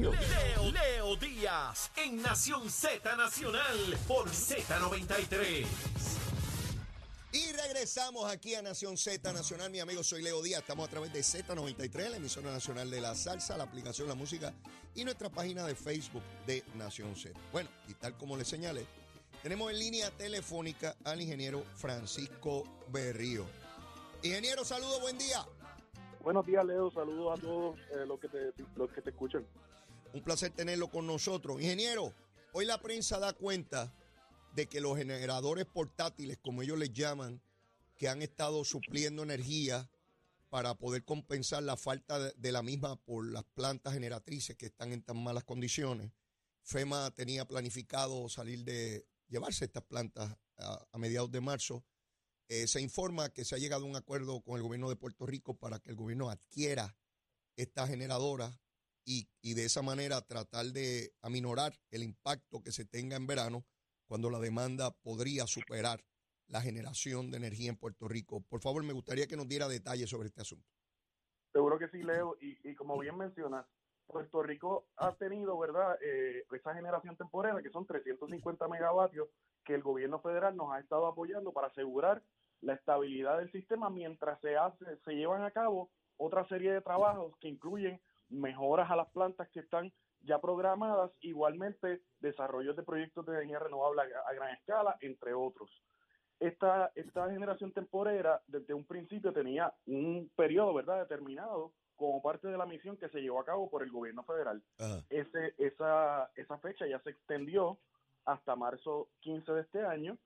Leo, Leo Díaz en Nación Z Nacional por Z93. Y regresamos aquí a Nación Z Nacional. Mi amigo, soy Leo Díaz. Estamos a través de Z93, la emisora nacional de la salsa, la aplicación La Música y nuestra página de Facebook de Nación Z. Bueno, y tal como le señalé, tenemos en línea telefónica al ingeniero Francisco Berrío. Ingeniero, saludo, buen día. Buenos días, Leo. Saludos a todos eh, los, que te, los que te escuchan. Un placer tenerlo con nosotros. Ingeniero, hoy la prensa da cuenta de que los generadores portátiles, como ellos les llaman, que han estado supliendo energía para poder compensar la falta de, la misma por las plantas generatrices que están en tan malas condiciones. FEMA tenía planificado salir de llevarse estas plantas a, a mediados de marzo. Eh, se informa que se ha llegado a un acuerdo con el gobierno de Puerto Rico para que el gobierno adquiera estas generadoras y, y de esa manera tratar de aminorar el impacto que se tenga en verano cuando la demanda podría superar la generación de energía en Puerto Rico. Por favor, me gustaría que nos diera detalles sobre este asunto. Seguro que sí, Leo. Y, y como bien mencionas, Puerto Rico ha tenido, ¿verdad?, eh, esa generación temporera que son 350 megavatios que el gobierno federal nos ha estado apoyando para asegurar la estabilidad del sistema mientras se hace, se llevan a cabo otra serie de trabajos que incluyen mejoras a las plantas que están ya programadas, igualmente desarrollos de proyectos de energía renovable a, a gran escala, entre otros. Esta, esta generación temporera desde un principio tenía un periodo, ¿verdad?, determinado como parte de la misión que se llevó a cabo por el gobierno federal. Ajá. Ese, esa, esa fecha ya se extendió hasta marzo 15 de este año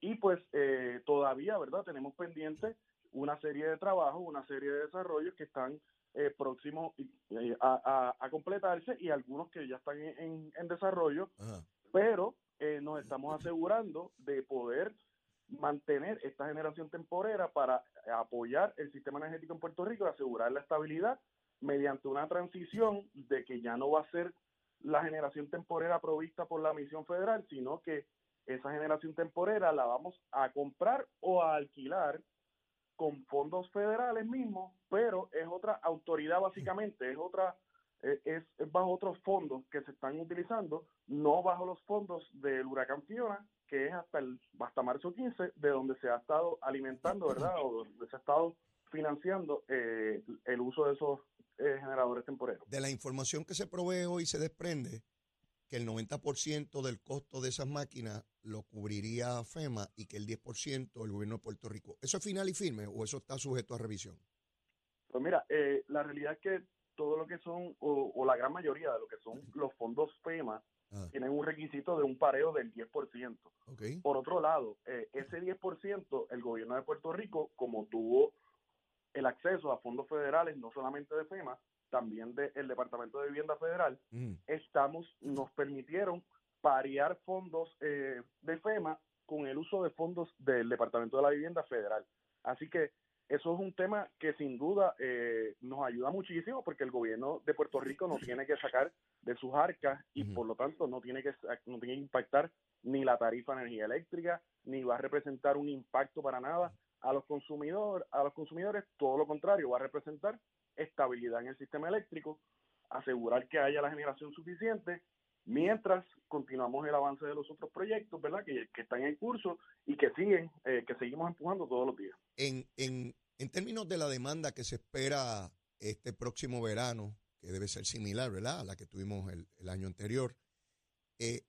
y pues eh, todavía, ¿verdad? Tenemos pendiente una serie de trabajos, una serie de desarrollos que están eh, próximos eh, a, a- a completarse y algunos que ya están en, en- en desarrollo, Ajá. pero eh, nos estamos asegurando de poder mantener esta generación temporera para apoyar el sistema energético en Puerto Rico y asegurar la estabilidad mediante una transición de que ya no va a ser la generación temporera provista por la misión federal, sino que esa generación temporera la vamos a comprar o a alquilar con fondos federales mismos, pero es otra autoridad básicamente, es otra eh, es, es bajo otros fondos que se están utilizando, no bajo los fondos del huracán Fiona, que es hasta el hasta marzo 15, de donde se ha estado alimentando, ¿verdad? O donde se ha estado financiando eh, el uso de esos eh, generadores temporeros. De la información que se provee hoy se desprende que el 90% del costo de esas máquinas lo cubriría FEMA y que el 10% el gobierno de Puerto Rico. ¿Eso es final y firme o eso está sujeto a revisión? Pues mira, eh, la realidad es que todo lo que son, o, o la gran mayoría de lo que son los fondos FEMA, Ah, tienen un requisito de un pareo del 10%. ok. Por otro lado, eh, ese 10%, el gobierno de Puerto Rico, como tuvo el acceso a fondos federales, no solamente de FEMA, también del Departamento de Vivienda Federal, Mm, estamos, nos permitieron parear fondos eh, de FEMA con el uso de fondos del Departamento de la Vivienda Federal. Así que eso es un tema que sin duda eh, nos ayuda muchísimo porque el gobierno de Puerto Rico no tiene que sacar de sus arcas y por lo tanto no tiene que no tiene que impactar ni la tarifa de energía eléctrica ni va a representar un impacto para nada a los consumidores a los consumidores todo lo contrario va a representar estabilidad en el sistema eléctrico asegurar que haya la generación suficiente mientras continuamos el avance de los otros proyectos, ¿verdad? Que, están en curso y que siguen, eh, que seguimos empujando todos los días. En, en, en términos de la demanda que se espera este próximo verano, que debe ser similar, ¿verdad? A la que tuvimos el, el año anterior, eh,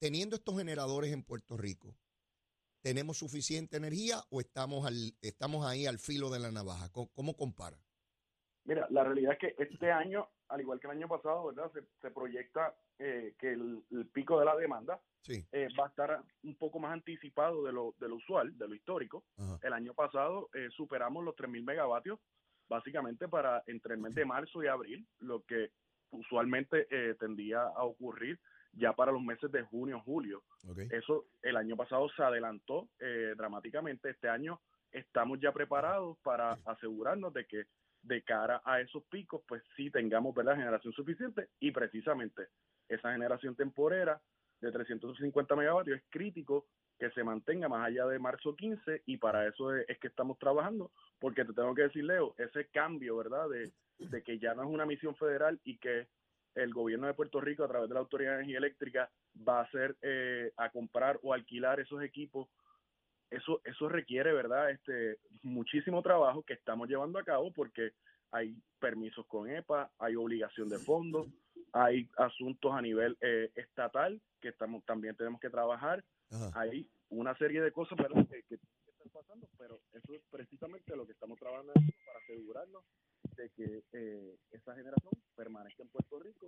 teniendo estos generadores en Puerto Rico, ¿tenemos suficiente energía o estamos, al, estamos ahí al filo de la navaja? ¿Cómo, cómo compara? Mira, la realidad es que este año, al igual que el año pasado, ¿verdad? Se, se proyecta eh, que el, el pico de la demanda Sí. eh, va a estar un poco más anticipado de lo, de lo usual, de lo histórico. Ajá. El año pasado eh, superamos los 3.000 megavatios, básicamente para entre el mes de marzo y abril, lo que usualmente eh, tendía a ocurrir ya para los meses de junio, julio. Eso el año pasado se adelantó eh, dramáticamente. Este año estamos ya preparados para asegurarnos de que de cara a esos picos, pues sí tengamos ¿verdad? generación suficiente y precisamente esa generación temporera de 350 megavatios es crítico que se mantenga más allá de marzo 15 y para eso es, es que estamos trabajando, porque te tengo que decir, Leo, ese cambio, ¿verdad? De, de que ya no es una misión federal y que el gobierno de Puerto Rico a través de la Autoridad de Energía Eléctrica va a hacer eh, a comprar o alquilar esos equipos. Eso eso requiere verdad este muchísimo trabajo que estamos llevando a cabo porque hay permisos con EPA hay obligación de fondos hay asuntos a nivel eh, estatal que estamos también tenemos que trabajar. Hay una serie de cosas ¿verdad? que, que tienen que estar pasando pero eso es precisamente lo que estamos trabajando para asegurarnos de que eh, esa generación permanezca en Puerto Rico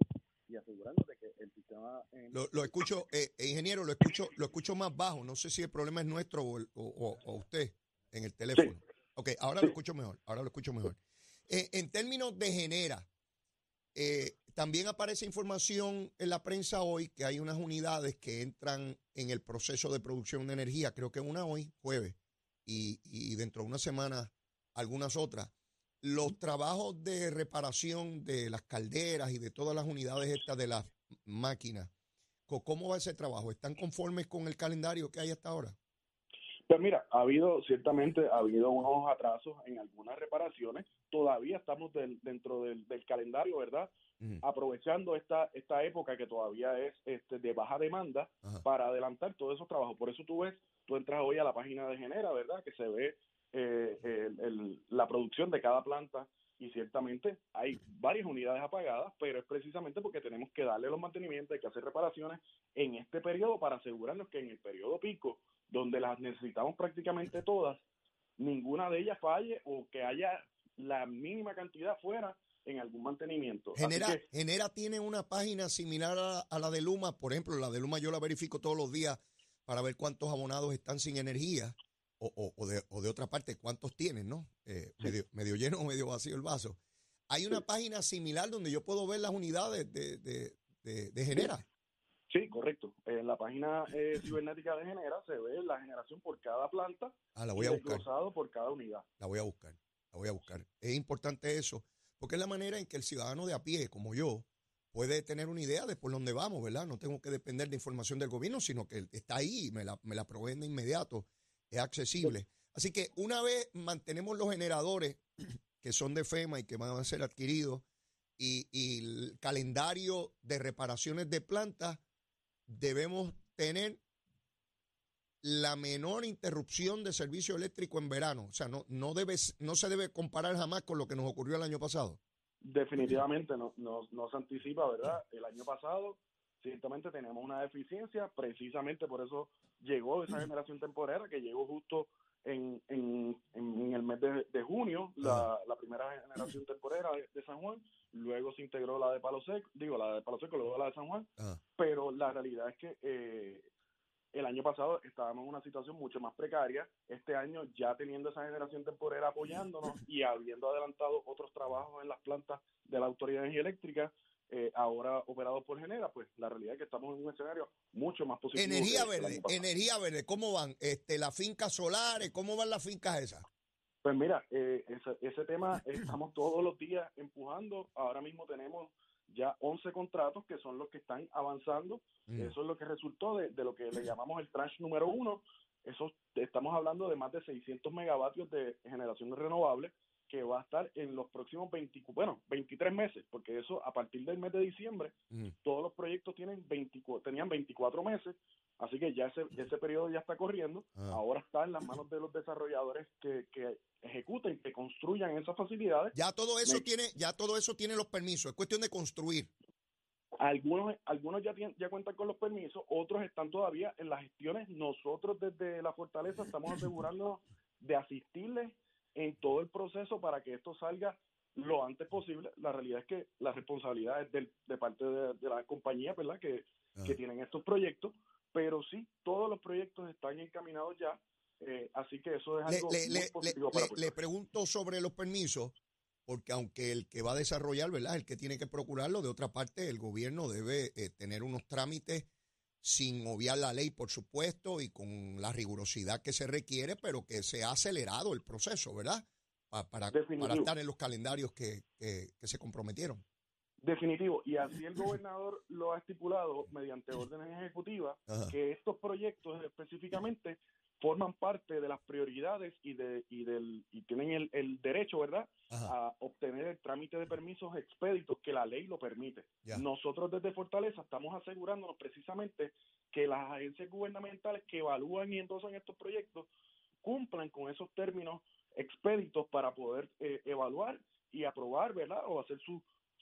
y asegurarnos de que el sistema... Lo, lo, escucho, eh, eh, ingeniero, lo escucho lo escucho más bajo. No sé si el problema es nuestro o, o, o usted en el teléfono. Sí. Ok, ahora sí. lo escucho mejor, ahora lo escucho mejor. Eh, en términos de genera, eh, también aparece información en la prensa hoy que hay unas unidades que entran en el proceso de producción de energía, creo que una hoy, jueves, y, y dentro de una semana algunas otras los trabajos de reparación de las calderas y de todas las unidades estas de las máquinas, ¿cómo va ese trabajo? ¿Están conformes con el calendario que hay hasta ahora? Pues mira, ha habido, ciertamente, ha habido unos atrasos en algunas reparaciones. Todavía estamos del, dentro del, del, calendario, ¿verdad? Uh -huh. Aprovechando esta, esta época que todavía es este, de baja demanda para adelantar todos esos trabajos. Por eso tú ves, tú entras hoy a la página de Genera, ¿verdad? Que se ve eh, el, el, la producción de cada planta y ciertamente hay varias unidades apagadas, pero es precisamente porque tenemos que darle los mantenimientos, hay que hacer reparaciones en este periodo para asegurarnos que en el periodo pico, donde las necesitamos prácticamente todas, ninguna de ellas falle o que haya la mínima cantidad fuera en algún mantenimiento. Genera, que, Genera tiene una página similar a, a la de Luma, por ejemplo, la de Luma yo la verifico todos los días para ver cuántos abonados están sin energía o, o, o, de, o de otra parte, ¿cuántos tienen, no? Eh, sí. medio, medio, lleno o medio vacío el vaso. Hay una sí. página similar donde yo puedo ver las unidades de, de, de, de Genera. Sí, correcto. En la página eh, cibernética de Genera se ve la generación por cada planta ah, la voy a buscar. por cada unidad. La voy a buscar, la voy a buscar. Es importante eso, porque es la manera en que el ciudadano de a pie, como yo, puede tener una idea de por dónde vamos, ¿verdad? No tengo que depender de información del gobierno, sino que está ahí, me la, me la proveen de inmediato es accesible. Así que una vez mantenemos los generadores que son de FEMA y que van a ser adquiridos y, el calendario de reparaciones de plantas, debemos tener la menor interrupción de servicio eléctrico en verano. O sea, no, no, debe, no se debe comparar jamás con lo que nos ocurrió el año pasado. Definitivamente no, no, no se anticipa, ¿verdad? El año pasado ciertamente tenemos una deficiencia, precisamente por eso llegó esa generación temporera que llegó justo en, en, en el mes de, de junio, la, la, primera generación temporera de, de, San Juan, luego se integró la de Palo Seco, digo, la de Palo Seco, luego la de San Juan, Ajá. pero la realidad es que eh, el año pasado estábamos en una situación mucho más precaria, este año ya teniendo esa generación temporera apoyándonos y habiendo adelantado otros trabajos en las plantas de la Autoridad de Energía Eléctrica, eh, ahora operado por Genera, pues la realidad es que estamos en un escenario mucho más positivo. Energía verde, energía verde, ¿cómo van? Este, las fincas solares, ¿cómo van las fincas esas? Pues mira, eh, ese, ese, tema estamos todos los días empujando. Ahora mismo tenemos ya 11 contratos que son los que están avanzando. Mm. Eso es lo que resultó de, de, lo que le llamamos el tranche número uno. Eso estamos hablando de más de 600 megavatios de generación renovable que va a estar en los próximos 20, bueno, 23 meses, porque eso a partir del mes de diciembre, mm. todos los proyectos tienen 24, tenían 24 meses, así que ya ese, ese periodo ya está corriendo, ah. ahora está en las manos de los desarrolladores que, que ejecuten, que construyan esas facilidades. Ya todo eso Me, tiene, ya todo eso tiene los permisos, es cuestión de construir. Algunos, algunos ya, tienen, ya cuentan con los permisos, otros están todavía en las gestiones. Nosotros desde la Fortaleza estamos asegurándonos de asistirles en todo el proceso para que esto salga lo antes posible. La realidad es que la responsabilidad es del, de parte de, de la compañía, ¿verdad? Que, ah. que tienen estos proyectos, pero sí, todos los proyectos están encaminados ya, eh, así que eso es algo le, muy le, positivo le, para le pregunto sobre los permisos, porque aunque el que va a desarrollar, ¿verdad? El que tiene que procurarlo, de otra parte, el gobierno debe eh, tener unos trámites sin obviar la ley, por supuesto, y con la rigurosidad que se requiere, pero que se ha acelerado el proceso, ¿verdad? Para, para, para estar en los calendarios que, que, que, se comprometieron. Definitivo, y así el gobernador lo ha estipulado mediante órdenes ejecutivas, Ajá. que estos proyectos específicamente forman parte de las prioridades y de y del y tienen el, el derecho, ¿verdad?, a obtener el trámite de permisos expeditos que la ley lo permite. Nosotros desde Fortaleza estamos asegurándonos precisamente que las agencias gubernamentales que evalúan y endosan estos proyectos cumplan con esos términos expeditos para poder eh, evaluar y aprobar, ¿verdad? O hacer su,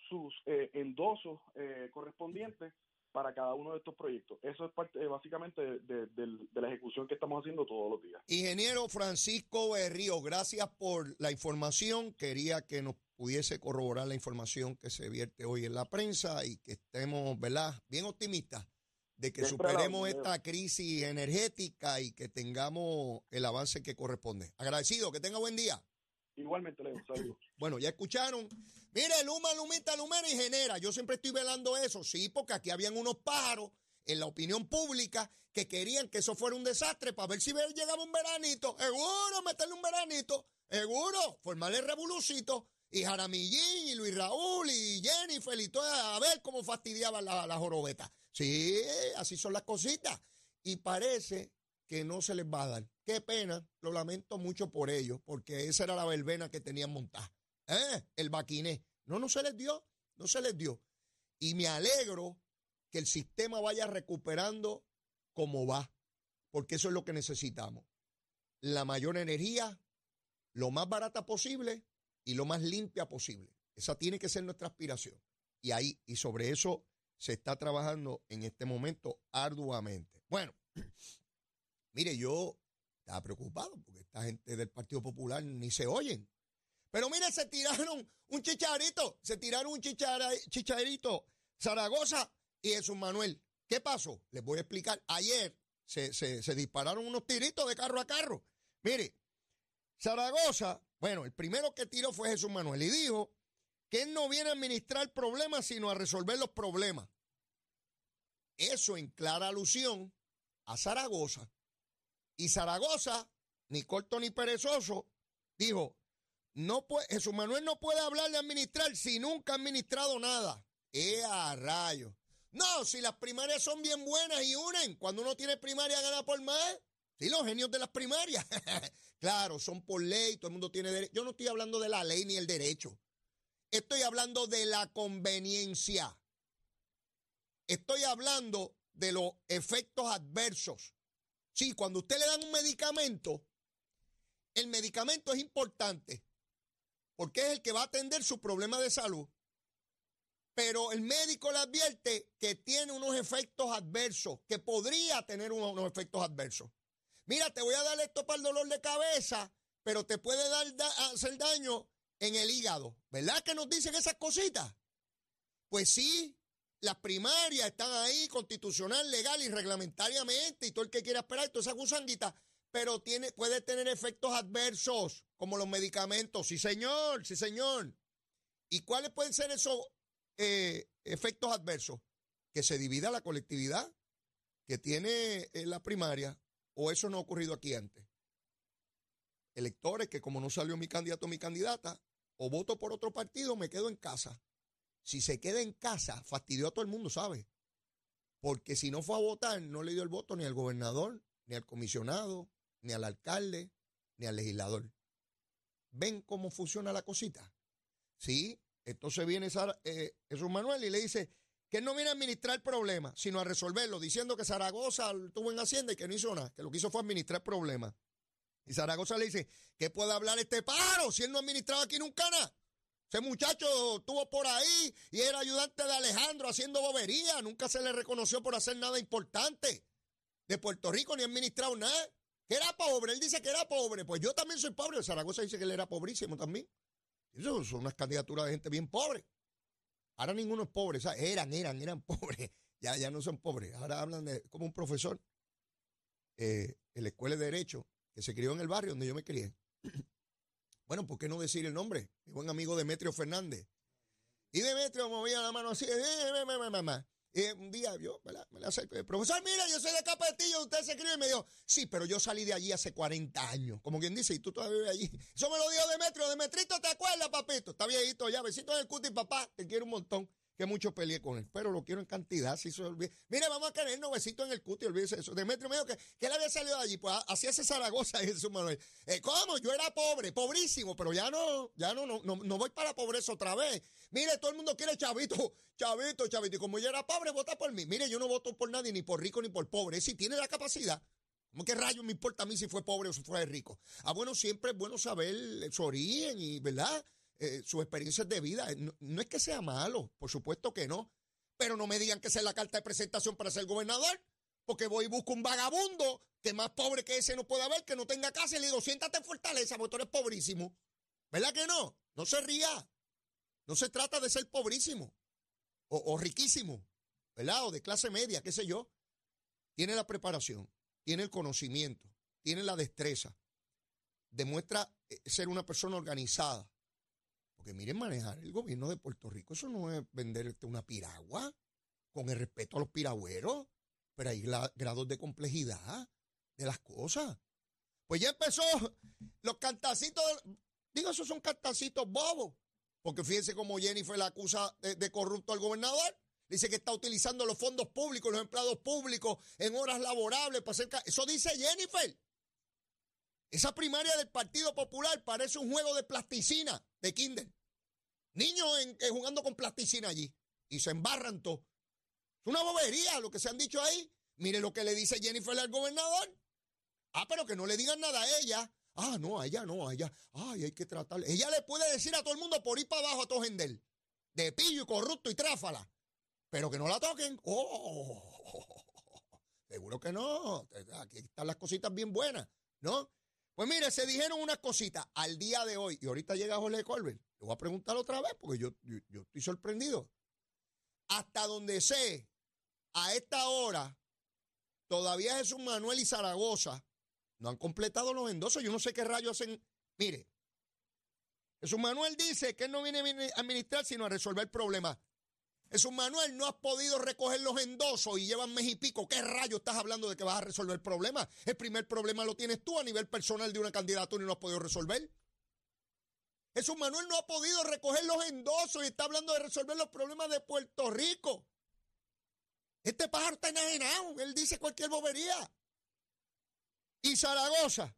sus eh, endosos eh, correspondientes para cada uno de estos proyectos. Eso es parte básicamente de, la ejecución que estamos haciendo todos los días. Ingeniero Francisco Berrío, gracias por la información. Quería que nos pudiese corroborar la información que se vierte hoy en la prensa y que estemos, ¿verdad?, bien optimistas de que superemos esta crisis energética y que tengamos el avance que corresponde. Agradecido, que tenga buen día. Igualmente, Leo, saludos. Bueno, ya escucharon. Mire, Luma, Lumita, Lumera y genera. Yo siempre estoy velando eso, sí, porque aquí habían unos pájaros en la opinión pública que querían que eso fuera un desastre para ver si llegaba un veranito. Seguro, meterle un veranito. Seguro, formarle revolucito. Y Jaramillín, y Luis Raúl, y Jennifer, y toda, a ver cómo fastidiaban la, la jorobeta. Sí, así son las cositas. Y parece que no se les va a dar. Qué pena, lo lamento mucho por ellos, porque esa era la verbena que tenían montada. ¿Eh? El baquiné. No, no se les dio, no se les dio. Y me alegro que el sistema vaya recuperando como va, porque eso es lo que necesitamos. La mayor energía, lo más barata posible y lo más limpia posible. Esa tiene que ser nuestra aspiración. Y ahí, y sobre eso se está trabajando en este momento arduamente. Bueno, mire, yo estaba preocupado porque esta gente del Partido Popular ni se oyen. Pero mire, se tiraron un chicharito, se tiraron un chicharito Zaragoza y Jesús Manuel. ¿Qué pasó? Les voy a explicar. Ayer se, se dispararon unos tiritos de carro a carro. Mire, Zaragoza, bueno, el primero que tiró fue Jesús Manuel y dijo que él no viene a administrar problemas, sino a resolver los problemas. Eso en clara alusión a Zaragoza. Y Zaragoza, ni corto ni perezoso, dijo, no puede, Jesús Manuel no puede hablar de administrar si nunca ha administrado nada. ¡Eh, a rayo! No, si las primarias son bien buenas y unen, cuando uno tiene primaria gana por más. Sí, los genios de las primarias. claro, son por ley, todo el mundo tiene derecho. Yo no estoy hablando de la ley ni el derecho. Estoy hablando de la conveniencia. Estoy hablando de los efectos adversos. Sí, cuando usted le dan un medicamento, el medicamento es importante porque es el que va a atender su problema de salud. Pero el médico le advierte que tiene unos efectos adversos, que podría tener unos, efectos adversos. Mira, te voy a dar esto para el dolor de cabeza, pero te puede dar, hacer daño en el hígado. ¿Verdad que nos dicen esas cositas? Pues sí, las primarias están ahí constitucional, legal y reglamentariamente y todo el que quiera esperar toda esa gusanguita, pero tiene, puede tener efectos adversos como los medicamentos. Sí, señor, sí, señor. ¿Y cuáles pueden ser esos eh, efectos adversos? Que se divida la colectividad que tiene eh, la primaria, o eso no ha ocurrido aquí antes. Electores que como no salió mi candidato o mi candidata, o voto por otro partido, me quedo en casa. Si se queda en casa, fastidió a todo el mundo, ¿sabe? Porque si no fue a votar, no le dio el voto ni al gobernador, ni al comisionado, ni al alcalde, ni al legislador. ¿Ven cómo funciona la cosita? Sí, entonces viene eh, Jesús Manuel y le dice que no viene a administrar el problema, sino a resolverlo, diciendo que Zaragoza estuvo en Hacienda y que no hizo nada, que lo que hizo fue administrar problemas. Y Zaragoza le dice, ¿qué puede hablar este paro si él no ha administrado aquí nunca nada? Ese muchacho estuvo por ahí y era ayudante de Alejandro haciendo bobería. Nunca se le reconoció por hacer nada importante. De Puerto Rico ni administrado nada. Que era pobre. Él dice que era pobre. Pues yo también soy pobre. Zaragoza dice que él era pobrísimo también. Eso son unas candidaturas de gente bien pobre. Ahora ninguno es pobre. eran, eran, eran pobres. Ya, ya no son pobres. Ahora hablan de como un profesor eh, en la escuela de Derecho que se crió en el barrio donde yo me crié. bueno, ¿por qué no decir el nombre? Mi buen amigo Demetrio Fernández. Y Demetrio movía la mano así, eh, eh, y un día yo me la, acerqué, profesor, mira, yo soy de Capetillo, usted se escribe y me dijo, sí, pero yo salí de allí hace 40 años. Como quien dice, y tú todavía vives allí. Eso me lo dijo Demetrio. Demetrito, ¿te acuerdas, papito? Está viejito ya, besito en el cuti, papá, te quiero un montón. Que mucho peleé con él, pero lo quiero en cantidad, si se olvida. Mire, vamos a caer besito en el cuti, olvídese eso. Demetrio me dijo que, que él había salido de allí, pues así ese Zaragoza Jesús Manuel. Eh, ¿Cómo? Yo era pobre, pobrísimo, pero ya no, ya no, no, no, voy para la pobreza otra vez. Mire, todo el mundo quiere chavito, chavito, chavito. Y como yo era pobre, vota por mí. Mire, yo no voto por nadie, ni por rico ni por pobre. Si tiene la capacidad. ¿Cómo que rayos me importa a mí si fue pobre o si fue rico? Ah, bueno, siempre es bueno saber su origen y, ¿verdad? Eh, sus experiencias de vida. No, es que sea malo, por supuesto que no. Pero no me digan que es la carta de presentación para ser gobernador, porque voy y busco un vagabundo que más pobre que ese no puede haber, que no tenga casa, y le digo, siéntate en fortaleza, porque tú eres pobrísimo. ¿Verdad que no? No se ría. No se trata de ser pobrísimo o, o riquísimo, ¿verdad? O de clase media, qué sé yo. Tiene la preparación, tiene el conocimiento, tiene la destreza, demuestra eh, ser una persona organizada, porque miren, manejar el gobierno de Puerto Rico, eso no es venderte una piragua, con el respeto a los piragüeros, pero hay grados de complejidad de las cosas. Pues ya empezó los cantacitos, digo, esos son cantacitos bobos, porque fíjense cómo Jennifer la acusa de, corrupto al gobernador. Dice que está utilizando los fondos públicos, los empleados públicos en horas laborables para hacer... Eso dice Jennifer. Esa primaria del Partido Popular parece un juego de plasticina de Kinder. Niños jugando con plasticina allí y se embarran todo. Es una bobería lo que se han dicho ahí. Mire lo que le dice Jennifer al gobernador. Ah, pero que no le digan nada a ella. Ah, no, a ella no, a ella. Ay, hay que tratarle. Ella le puede decir a todo el mundo por ir para abajo a todo gender. De pillo y corrupto y tráfala. Pero que no la toquen. Oh, seguro que no. Aquí están las cositas bien buenas, ¿no? Pues mire, se dijeron unas cositas al día de hoy, y ahorita llega Jorge Colbert. Le voy a preguntar otra vez porque yo, yo, estoy sorprendido. Hasta donde sé, a esta hora, todavía Jesús Manuel y Zaragoza no han completado los endosos. Yo no sé qué rayos hacen. Mire, Jesús Manuel dice que él no viene a administrar, sino a resolver problemas. Jesús Manuel, no has podido recoger los endosos y llevan mes y pico. ¿Qué rayo estás hablando de que vas a resolver el problema? El primer problema lo tienes tú a nivel personal de una candidatura y no has podido resolver. Jesús Manuel no ha podido recoger los endosos y está hablando de resolver los problemas de Puerto Rico. Este pájaro está enajenado. Él dice cualquier bobería. Y Zaragoza,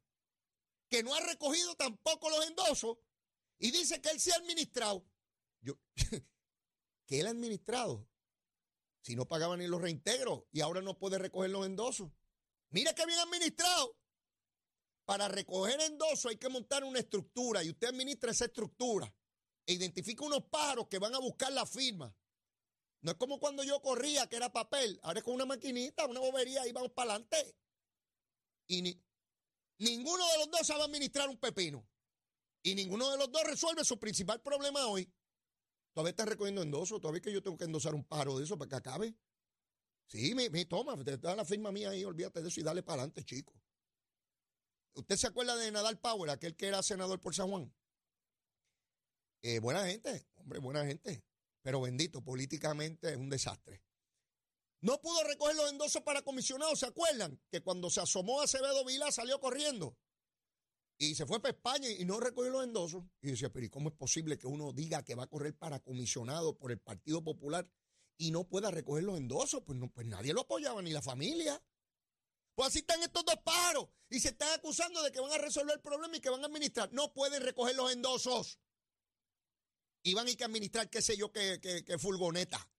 que no ha recogido tampoco los endosos y dice que él se ha administrado. Yo, que él ha administrado. Si no pagaban ni los reintegros y ahora no puede recoger los endosos. Mira que bien administrado. Para recoger endosos hay que montar una estructura y usted administra esa estructura e identifica unos pájaros que van a buscar la firma. No es como cuando yo corría, que era papel, ahora es con una maquinita, una bobería y vamos para adelante. Y ni, ninguno de los dos sabe administrar un pepino. Y ninguno de los dos resuelve su principal problema hoy, Todavía están recogiendo endosos, todavía que yo tengo que endosar un paro de eso para que acabe. Sí, me, toma, te da la firma mía ahí, olvídate de eso y dale para adelante, chico. ¿Usted se acuerda de Nadal Power, aquel que era senador por San Juan? Eh, buena gente, hombre, buena gente. Pero bendito, políticamente es un desastre. No pudo recoger los endosos para comisionados, ¿se acuerdan? Que cuando se asomó a Acevedo Vila salió corriendo. Y se fue para España y no recogió los endosos. Y decía, pero ¿y cómo es posible que uno diga que va a correr para comisionado por el Partido Popular y no pueda recoger los endosos? Pues, no, pues nadie lo apoyaba, ni la familia. Pues así están estos dos pájaros y se están acusando de que van a resolver el problema y que van a administrar. No pueden recoger los endosos. Y van a ir que administrar, qué sé yo, que, que, furgoneta.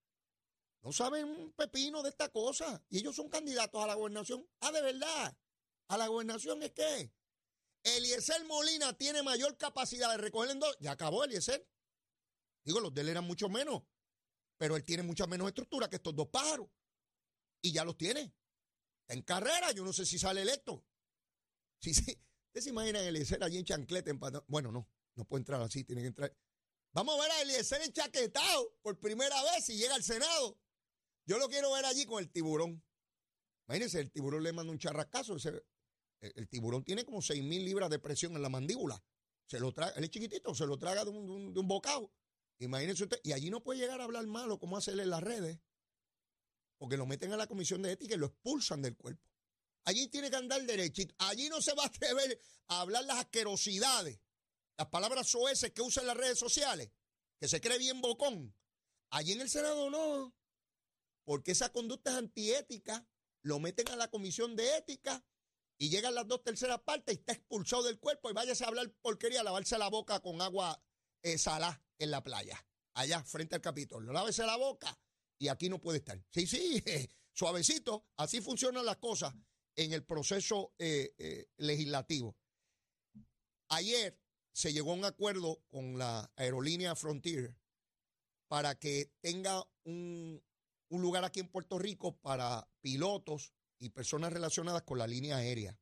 No saben un pepino de esta cosa. Y ellos son candidatos a la gobernación. Ah, de verdad. ¿A la gobernación es qué? Eliezer Molina tiene mayor capacidad de recoger en dos. Ya acabó Eliezer. Digo, los de él eran mucho menos. Pero él tiene mucha menos estructura que estos dos pájaros. Y ya los tiene. En carrera. Yo no sé si sale electo. Sí, sí. ¿Ustedes se imaginan Eliezer allí en chancleta? Bueno, no. No puede entrar así. Tiene que entrar. Vamos a ver a Eliezer enchaquetado por primera vez si llega al Senado. Yo lo quiero ver allí con el tiburón. Imagínense, el tiburón le manda un charrascazo. El, tiburón tiene como 6 mil libras de presión en la mandíbula. Se lo traga, él es chiquitito, se lo traga de un, bocado. Imagínense usted, y allí no puede llegar a hablar malo como hacerle en las redes, porque lo meten a la comisión de ética y lo expulsan del cuerpo. Allí tiene que andar derechito. Allí no se va a atrever a hablar las asquerosidades, las palabras soeces que usa en las redes sociales, que se cree bien bocón. Allí en el Senado no, porque esa conducta es antiética, lo meten a la comisión de ética y llegan las dos terceras partes y está expulsado del cuerpo y váyase a hablar porquería, a lavarse la boca con agua eh, salá en la playa, allá frente al Capitolio. Lávese la boca y aquí no puede estar. Sí, sí, suavecito, así funcionan las cosas en el proceso eh, eh, legislativo. Ayer se llegó a un acuerdo con la aerolínea Frontier para que tenga un, lugar aquí en Puerto Rico para pilotos y personas relacionadas con la línea aérea.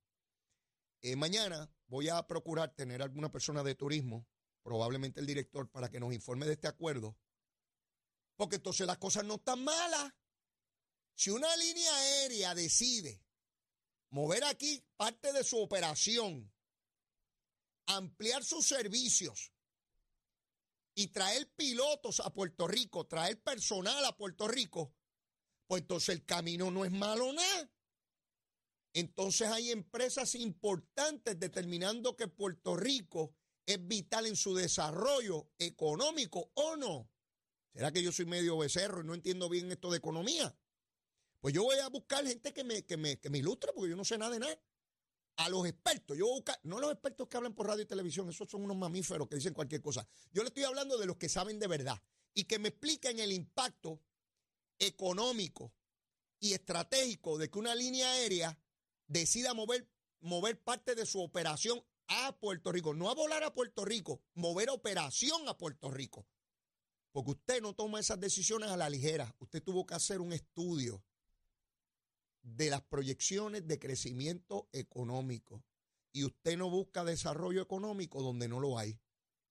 Eh, mañana voy a procurar tener alguna persona de turismo, probablemente el director, para que nos informe de este acuerdo, porque entonces las cosas no están malas. Si una línea aérea decide mover aquí parte de su operación ampliar sus servicios y traer pilotos a Puerto Rico, traer personal a Puerto Rico, pues entonces el camino no es malo nada. Entonces hay empresas importantes determinando que Puerto Rico es vital en su desarrollo económico o no. ¿Será que yo soy medio becerro y no entiendo bien esto de economía? Pues yo voy a buscar gente que me, que me, que me ilustre porque yo no sé nada de nada a los expertos. Yo busco, no los expertos que hablan por radio y televisión, esos son unos mamíferos que dicen cualquier cosa. Yo le estoy hablando de los que saben de verdad y que me expliquen el impacto económico y estratégico de que una línea aérea decida mover, mover parte de su operación a Puerto Rico, no a volar a Puerto Rico, mover operación a Puerto Rico. Porque usted no toma esas decisiones a la ligera. Usted tuvo que hacer un estudio de las proyecciones de crecimiento económico. Y usted no busca desarrollo económico donde no lo hay.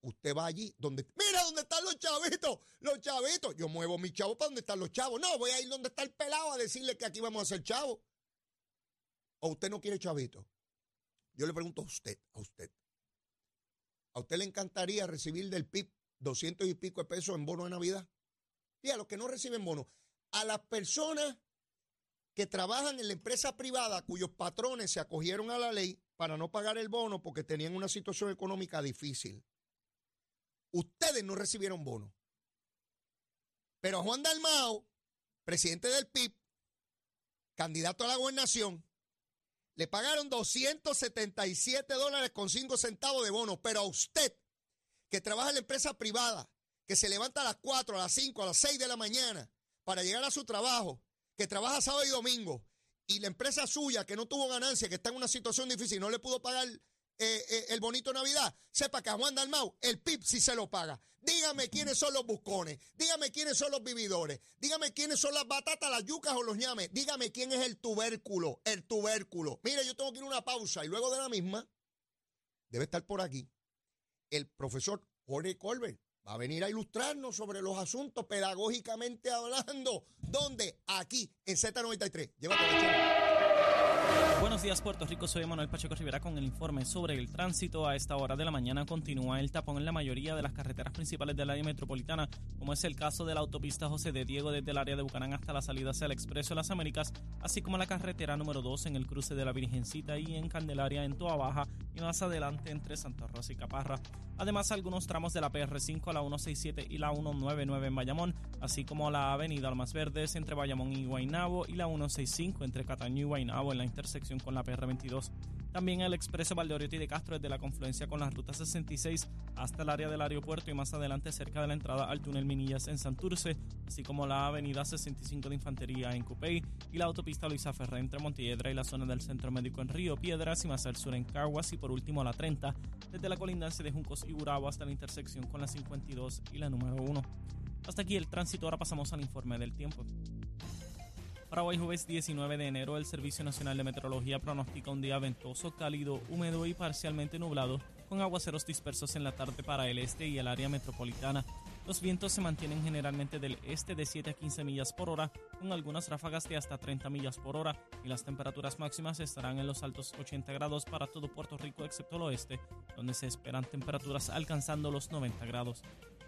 Usted va allí donde... Mira dónde están los chavitos, los chavitos. Yo muevo mi chavo para donde están los chavos. No, voy a ir donde está el pelado a decirle que aquí vamos a hacer chavo. ¿O usted no quiere chavito? Yo le pregunto a usted, a usted. ¿A usted le encantaría recibir del PIB 200 y pico de pesos en bono de Navidad? Y a los que no reciben bono. A las personas que trabajan en la empresa privada cuyos patrones se acogieron a la ley para no pagar el bono porque tenían una situación económica difícil. Ustedes no recibieron bono. Pero Juan Dalmao, presidente del PIB, candidato a la gobernación, le pagaron 277 dólares con 5 centavos de bono. Pero a usted, que trabaja en la empresa privada, que se levanta a las 4, a las 5, a las 6 de la mañana para llegar a su trabajo, que trabaja sábado y domingo y la empresa suya que no tuvo ganancia, que está en una situación difícil, no le pudo pagar eh, eh, el bonito Navidad, sepa que a Juan Dalmau el PIB sí se lo paga. Dígame quiénes son los buscones, dígame quiénes son los vividores, dígame quiénes son las batatas, las yucas o los ñames, dígame quién es el tubérculo, el tubérculo. Mire, yo tengo que ir a una pausa y luego de la misma debe estar por aquí el profesor Jorge Colbert va a venir a ilustrarnos sobre los asuntos pedagógicamente hablando. ¿Dónde? Aquí, en Z93. Llévate Buenos días Puerto Rico, soy Manuel Pacheco Rivera con el informe sobre el tránsito. A esta hora de la mañana continúa el tapón en la mayoría de las carreteras principales del área metropolitana, como es el caso de la autopista José de Diego desde el área de Bucanán hasta la salida hacia el Expreso de las Américas, así como la carretera número 2 en el cruce de la Virgencita y en Candelaria en Toa Baja y más adelante entre Santa Rosa y Caparra. Además, algunos tramos de la PR5 a la 167 y la 199 en Bayamón, así como la avenida Almas Verdes entre Bayamón y Guaynabo y la 165 entre Cataño y Guaynabo en la intersección con la PR22. También el expreso Valdeoriotti de Castro desde la confluencia con la ruta 66 hasta el área del aeropuerto y más adelante cerca de la entrada al túnel Minillas en Santurce, así como la avenida 65 de Infantería en Cupey y la autopista Luisa Ferré entre Montiedra y la zona del Centro Médico en Río Piedras y más al sur en Caguas y por último la 30 desde la colindancia de Juncos y Burabo hasta la intersección con la 52 y la número 1. Hasta aquí el tránsito, ahora pasamos al informe del tiempo. Para hoy jueves 19 de enero, el Servicio Nacional de Meteorología pronostica un día ventoso, cálido, húmedo y parcialmente nublado, con aguaceros dispersos en la tarde para el este y el área metropolitana. Los vientos se mantienen generalmente del este de 7 a 15 millas por hora, con algunas ráfagas de hasta 30 millas por hora, y las temperaturas máximas estarán en los altos 80 grados para todo Puerto Rico excepto el oeste, donde se esperan temperaturas alcanzando los 90 grados.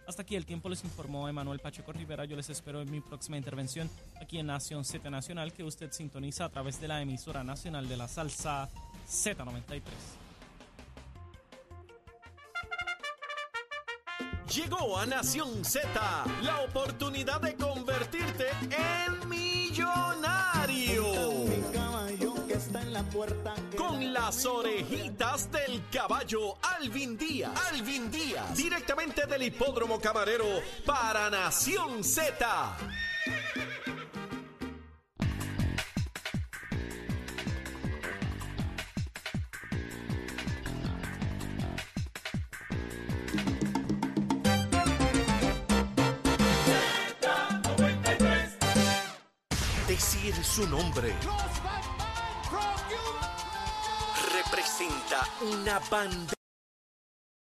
Hasta aquí el tiempo les informó Emanuel Pacheco Rivera. Yo les espero en mi próxima intervención aquí en Nación Z Nacional, que usted sintoniza a través de la emisora nacional de la salsa Z93. Llegó a Nación Z la oportunidad de convertirte en millonario. Con las orejitas del caballo Alvin Díaz. Alvin Díaz. Directamente del hipódromo camarero para Nación Z. una banda